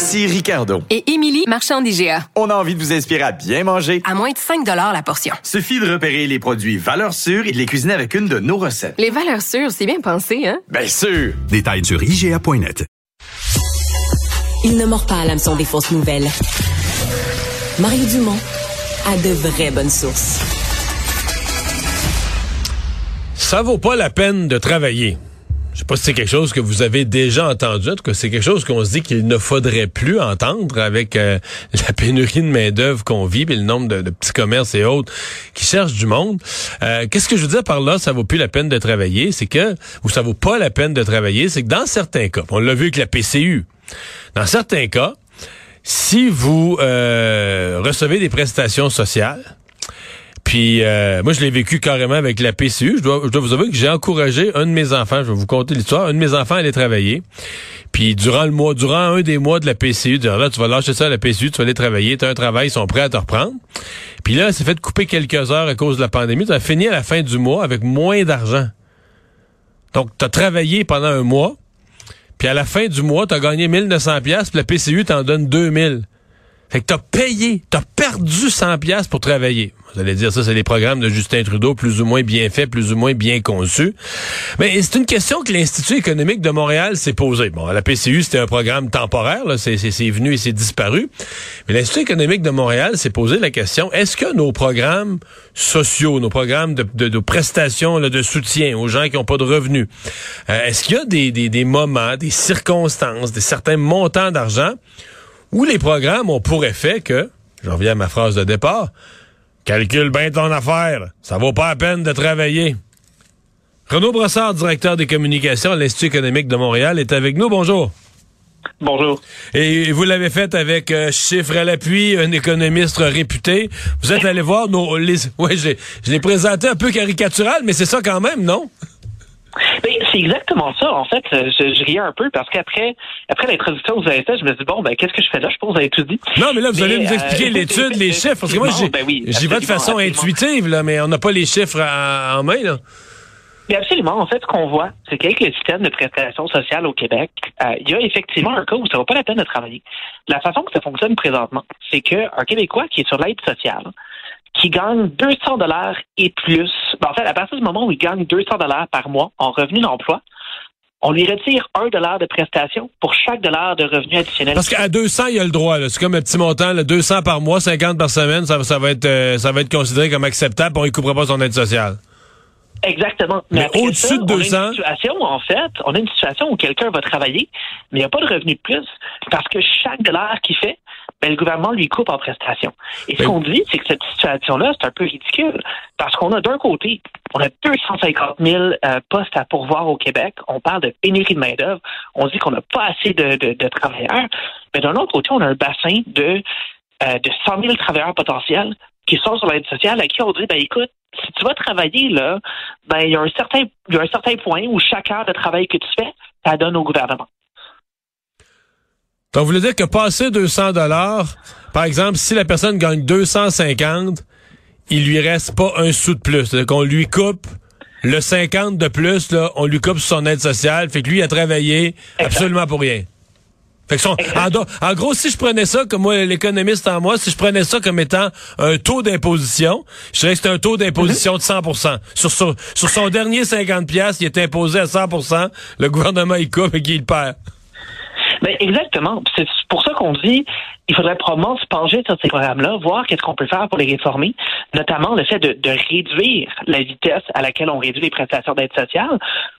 Ici Ricardo. Et Émilie, marchand d'IGA. On a envie de vous inspirer à bien manger. À moins de 5 la portion. Suffit de repérer les produits valeurs sûres et de les cuisiner avec une de nos recettes. Les valeurs sûres, c'est bien pensé, hein? Bien sûr! Détails sur IGA.net. Il ne mord pas à l'hameçon des fausses nouvelles. Mario Dumont a de vraies bonnes sources. Ça vaut pas la peine de travailler. Je sais pas si c'est quelque chose que vous avez déjà entendu. En tout cas, c'est quelque chose qu'on se dit qu'il ne faudrait plus entendre avec euh, la pénurie de main-d'œuvre qu'on vit, et le nombre de, petits commerces et autres qui cherchent du monde. Euh, qu'est-ce que je veux dire par là, ça vaut plus la peine de travailler, c'est que, ou ça vaut pas la peine de travailler, c'est que dans certains cas, on l'a vu avec la PCU, dans certains cas, si vous euh, recevez des prestations sociales, puis euh, moi, je l'ai vécu carrément avec la PCU. Je dois, je dois vous avouer que j'ai encouragé un de mes enfants, je vais vous conter l'histoire, un de mes enfants allait travailler. Puis durant le mois, durant un des mois de la PCU, là, tu vas lâcher ça à la PCU, tu vas aller travailler, tu as un travail, ils sont prêts à te reprendre. Puis là, c'est fait couper quelques heures à cause de la pandémie. Tu as fini à la fin du mois avec moins d'argent. Donc, tu as travaillé pendant un mois, puis à la fin du mois, tu as gagné 1900 pièces, puis la PCU t'en donne 2000. Fait que t'as payé, t'as perdu 100 pièces pour travailler. Vous allez dire ça, c'est les programmes de Justin Trudeau, plus ou moins bien faits, plus ou moins bien conçus. Mais c'est une question que l'Institut économique de Montréal s'est posée. Bon, la PCU, c'était un programme temporaire, là, c'est, venu et c'est disparu. Mais l'Institut économique de Montréal s'est posé la question, est-ce que nos programmes sociaux, nos programmes de, de, prestations là, de soutien aux gens qui n'ont pas de revenus, euh, est-ce qu'il y a des, des, des moments, des circonstances, des certains montants d'argent où les programmes ont pour effet que, je reviens à ma phrase de départ, calcule bien ton affaire, ça vaut pas la peine de travailler. Renaud Brossard, directeur des communications à l'Institut économique de Montréal, est avec nous. Bonjour. Bonjour. Et vous l'avez fait avec euh, chiffres à l'appui, un économiste réputé. Vous êtes allé voir nos... Les, ouais, je l'ai présenté un peu caricatural, mais c'est ça quand même, non? Ben, c'est exactement ça. En fait, je, je riais un peu parce qu'après après l'introduction que vous avez faite, je me dis bon ben qu'est-ce que je fais là? Je pense que vous avez tout dit. Non, mais là, vous allez nous expliquer euh, l'étude, les chiffres. Parce que moi, ben j'y vais de façon intuitive, là, mais on n'a pas les chiffres en main, là. Mais absolument. En fait, ce qu'on voit, c'est qu'avec le système de prestation sociale au Québec, euh, il y a effectivement un cas où ça ne vaut pas la peine de travailler. La façon que ça fonctionne présentement, c'est qu'un Québécois qui est sur l'aide sociale, qui gagne 200 dollars et plus. Ben, en fait, à partir du moment où il gagne 200 dollars par mois en revenu d'emploi, on lui retire un dollar de prestation pour chaque dollar de revenu additionnel. Parce qu'à 200, il a le droit. C'est comme un petit montant, là, 200 par mois, 50 par semaine, ça, ça va être euh, ça va être considéré comme acceptable. On ne coupera pas son aide sociale. Exactement. Mais, au-dessus de 200... On a une situation, en fait, on a une situation où quelqu'un va travailler, mais il n'y a pas de revenu de plus parce que chaque dollar qu'il fait, ben, le gouvernement lui coupe en prestation. Et ce qu'on dit, c'est que cette situation-là, c'est un peu ridicule parce qu'on a d'un côté, on a 250 000 euh, postes à pourvoir au Québec. On parle de pénurie de main-d'œuvre. On dit qu'on n'a pas assez de, de, travailleurs. Mais d'un autre côté, on a un bassin de, euh, de 100 000 travailleurs potentiels qui sont sur l'aide sociale à qui on dit, ben écoute, si tu vas travailler, là, ben, il y a un certain, il y a un certain point où chaque heure de travail que tu fais, ça donne au gouvernement. Donc, vous voulez dire que passer 200 dollars, par exemple, si la personne gagne 250, il lui reste pas un sou de plus. C'est-à-dire qu'on lui coupe le 50 de plus, là, on lui coupe son aide sociale, fait que lui, il a travaillé absolument pour rien. En, gros, si je prenais ça, comme moi, l'économiste en moi, si je prenais ça comme étant un taux d'imposition, je dirais que c'est un taux d'imposition de 100 sur, sur, sur son dernier 50 pièces, il est imposé à 100% le gouvernement, il coupe et qu'il perd. Ben exactement. C'est pour ça qu'on dit il faudrait probablement se pencher sur ces programmes-là, voir qu'est-ce qu'on peut faire pour les réformer, notamment le fait de, réduire la vitesse à laquelle on réduit les prestations d'aide sociale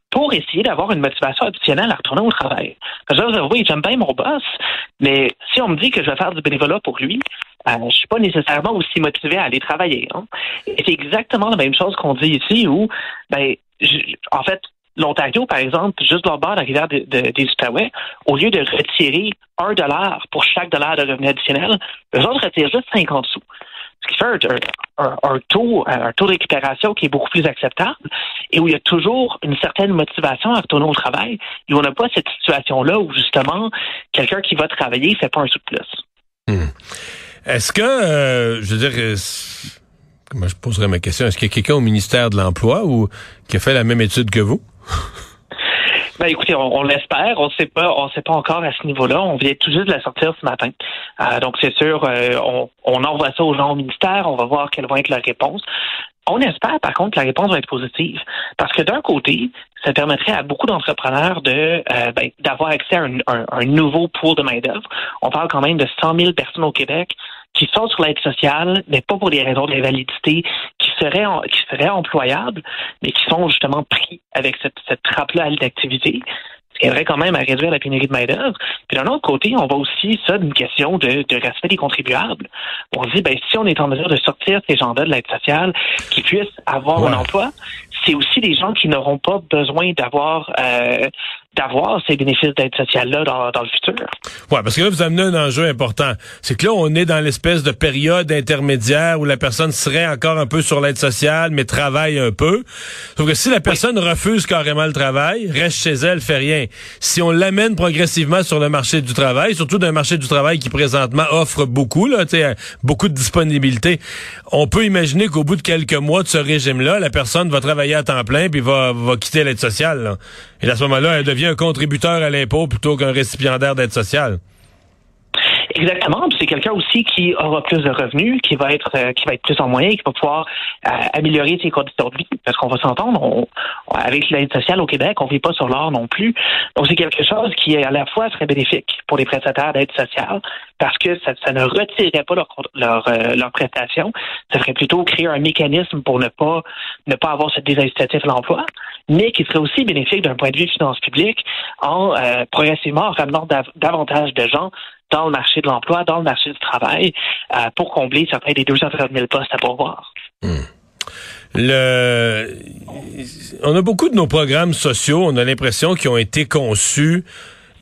pour essayer d'avoir une motivation additionnelle à retourner au travail. Parce que oui, j'aime bien mon boss, mais si on me dit que je vais faire du bénévolat pour lui, euh, je suis pas nécessairement aussi motivé à aller travailler. Hein. Et c'est exactement la même chose qu'on dit ici où, ben, en fait, l'Ontario, par exemple, juste dans le bord de la rivière de- de- des Outaouais, au lieu de retirer un dollar pour chaque dollar de revenu additionnel, eux autres retirent juste 50 sous. Ce qui fait un, un- taux, de récupération qui est beaucoup plus acceptable et où il y a toujours une certaine motivation à retourner au travail et où on n'a pas cette situation-là où justement quelqu'un qui va travailler ne fait pas un sou de plus. Est-ce que, euh, je veux dire, euh, comment je poserais ma question, est-ce qu'il y a quelqu'un au ministère de l'Emploi ou qui a fait la même étude que vous? Ben écoutez, on, on l'espère. On ne sait pas, on sait pas encore à ce niveau-là. On vient tout juste de la sortir ce matin. Euh, donc c'est sûr, euh, on, envoie ça aux gens au ministère. On va voir quelle va être la réponse. On espère, par contre, que la réponse va être positive. Parce que d'un côté, ça permettrait à beaucoup d'entrepreneurs de euh, ben, d'avoir accès à un, un- nouveau pool de main-d'œuvre. On parle quand même de 100 000 personnes au Québec qui sont sur l'aide sociale, mais pas pour des raisons d'invalidité, qui seraient en- qui seraient employables, mais qui sont justement pris avec cette, cette trappe-là d'activité. Ce qui aiderait quand même à réduire la pénurie de main-d'œuvre. Puis d'un autre côté, on va aussi ça d'une question de, de respect des contribuables. On se dit, ben, si on est en mesure de sortir ces gens-là de l'aide sociale, qu'ils puissent avoir Ouais. un emploi, c'est aussi des gens qui n'auront pas besoin d'avoir euh, d'avoir ces bénéfices d'aide sociale-là dans, dans le futur. Ouais, parce que là, vous amenez un enjeu important. C'est que là, on est dans l'espèce de période intermédiaire où la personne serait encore un peu sur l'aide sociale, mais travaille un peu. Sauf que si la personne refuse carrément le travail, reste chez elle, fait rien. Si on l'amène progressivement sur le marché du travail, surtout d'un marché du travail qui présentement offre beaucoup, là, sais, beaucoup de disponibilité, on peut imaginer qu'au bout de quelques mois de ce régime-là, la personne va travailler à temps plein puis va, va quitter l'aide sociale. là. Et à ce moment-là, elle devient un contributeur à l'impôt plutôt qu'un récipiendaire d'aide sociale. Exactement. C'est quelqu'un aussi qui aura plus de revenus, qui va être euh, qui va être plus en moyen, qui va pouvoir euh, améliorer ses conditions de vie. Parce qu'on va s'entendre, on, avec l'aide sociale au Québec, on vit pas sur l'or non plus. Donc c'est quelque chose qui à la fois serait bénéfique pour les prestataires d'aide sociale, parce que ça, ça ne retirerait pas leur leur, euh, leur prestation. Ça ferait plutôt créer un mécanisme pour ne pas ne pas avoir ce désincitatif à l'emploi, mais qui serait aussi bénéfique d'un point de vue finance publique en euh, progressivement ramenant dav- davantage de gens dans le marché de l'emploi, dans le marché du travail, euh, pour combler certains des 230 000 postes à pourvoir. Le, on a beaucoup de nos programmes sociaux, on a l'impression qu'ils ont été conçus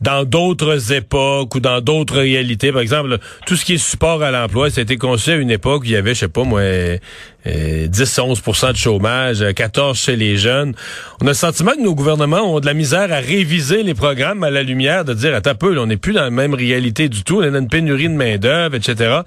dans d'autres époques ou dans d'autres réalités. Par exemple, tout ce qui est support à l'emploi, ça a été conçu à une époque où il y avait, je sais pas moi, euh, 10-11% de chômage, euh, 14 chez les jeunes. On a le sentiment que nos gouvernements ont de la misère à réviser les programmes à la lumière, de dire, attends un peu, là, on n'est plus dans la même réalité du tout, on a une pénurie de main-d'œuvre, etc.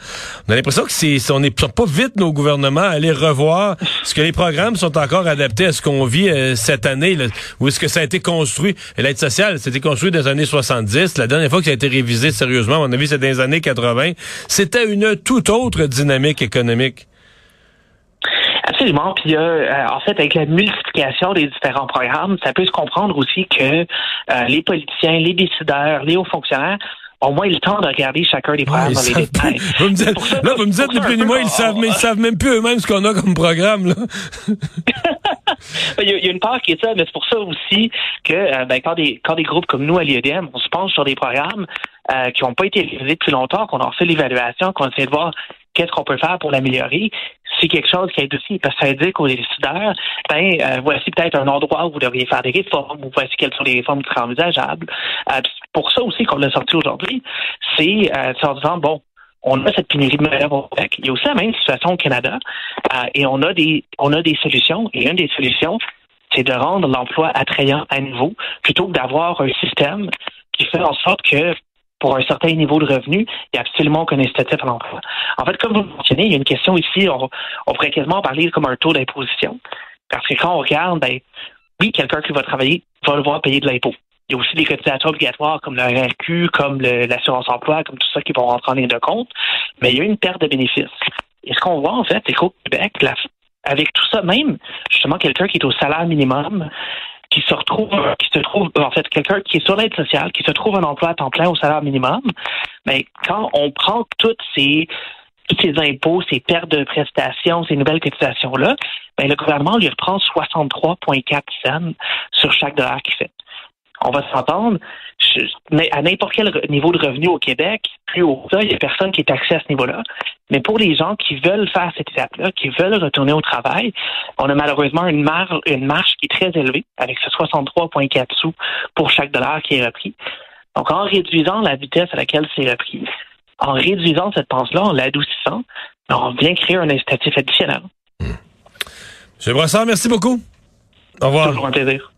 On a l'impression que c'est, on n'est pas vite, nos gouvernements, à aller revoir ce que les programmes sont encore adaptés à ce qu'on vit euh, cette année, là, ou est-ce que ça a été construit. L'aide sociale, c'était construit dans les années 70. La dernière fois que ça a été révisé sérieusement, à mon avis, c'est dans les années 80. C'était une toute autre dynamique économique. Absolument. Puis a, euh, en fait, avec la multiplication des différents programmes, ça peut se comprendre aussi que euh, les politiciens, les décideurs, les hauts fonctionnaires ont moins le temps de regarder chacun des programmes Ouais, dans les détails. Vous me dites, ça, là, vous me dites, ni plus un ni peu, moins, ils savent, mais ils savent même plus eux-mêmes ce qu'on a comme programme, là. Il y, a, une part qui est ça, mais c'est pour ça aussi que euh, ben, quand, des, quand des groupes comme nous à l'IEDM, on se penche sur des programmes euh, qui n'ont pas été réalisés depuis longtemps, qu'on en fait l'évaluation, qu'on essaie de voir qu'est-ce qu'on peut faire pour l'améliorer, c'est quelque chose qui aide aussi, parce que ça indique aux décideurs, ben, euh, voici peut-être un endroit où vous devriez faire des réformes, ou voici quelles sont les réformes qui seraient envisageables. Euh, pour ça aussi qu'on l'a sorti aujourd'hui, c'est euh, c'est en disant, bon, on a cette pénurie de main au Québec. Il y a aussi la même situation au Canada euh, et on a des on a des solutions. Et une des solutions, c'est de rendre l'emploi attrayant à nouveau, plutôt que d'avoir un système qui fait en sorte que pour un certain niveau de revenu, il n'y a absolument aucun incitatif à l'emploi. En fait, comme vous le mentionnez, il y a une question ici, on, pourrait quasiment parler comme un taux d'imposition. Parce que quand on regarde, ben, oui, quelqu'un qui va travailler va devoir payer de l'impôt. Il y a aussi des cotisations obligatoires comme le RQ, comme l'assurance emploi, comme tout ça qui vont rentrer en ligne de compte, mais il y a une perte de bénéfices. Et ce qu'on voit, en fait, c'est qu'au Québec, avec tout ça, même justement quelqu'un qui est au salaire minimum, qui se retrouve, qui se trouve, en fait, quelqu'un qui est sur l'aide sociale, qui se trouve un emploi à temps plein au salaire minimum, mais quand on prend toutes ces tous ces impôts, ces pertes de prestations, ces nouvelles cotisations-là, ben, le gouvernement lui reprend 63,4 cents sur chaque dollar qu'il fait. On va s'entendre, mais à n'importe quel niveau de revenu au Québec, plus haut ça, il n'y a personne qui est taxé à ce niveau-là. Mais pour les gens qui veulent faire cette étape-là, qui veulent retourner au travail, on a malheureusement une marge, une marge qui est très élevée, avec ce 63,4 sous pour chaque dollar qui est repris. Donc, en réduisant la vitesse à laquelle c'est repris, en réduisant cette pense-là, en l'adoucissant, on vient créer un incitatif additionnel. M. Brossard, merci beaucoup. Au revoir. Toujours un plaisir.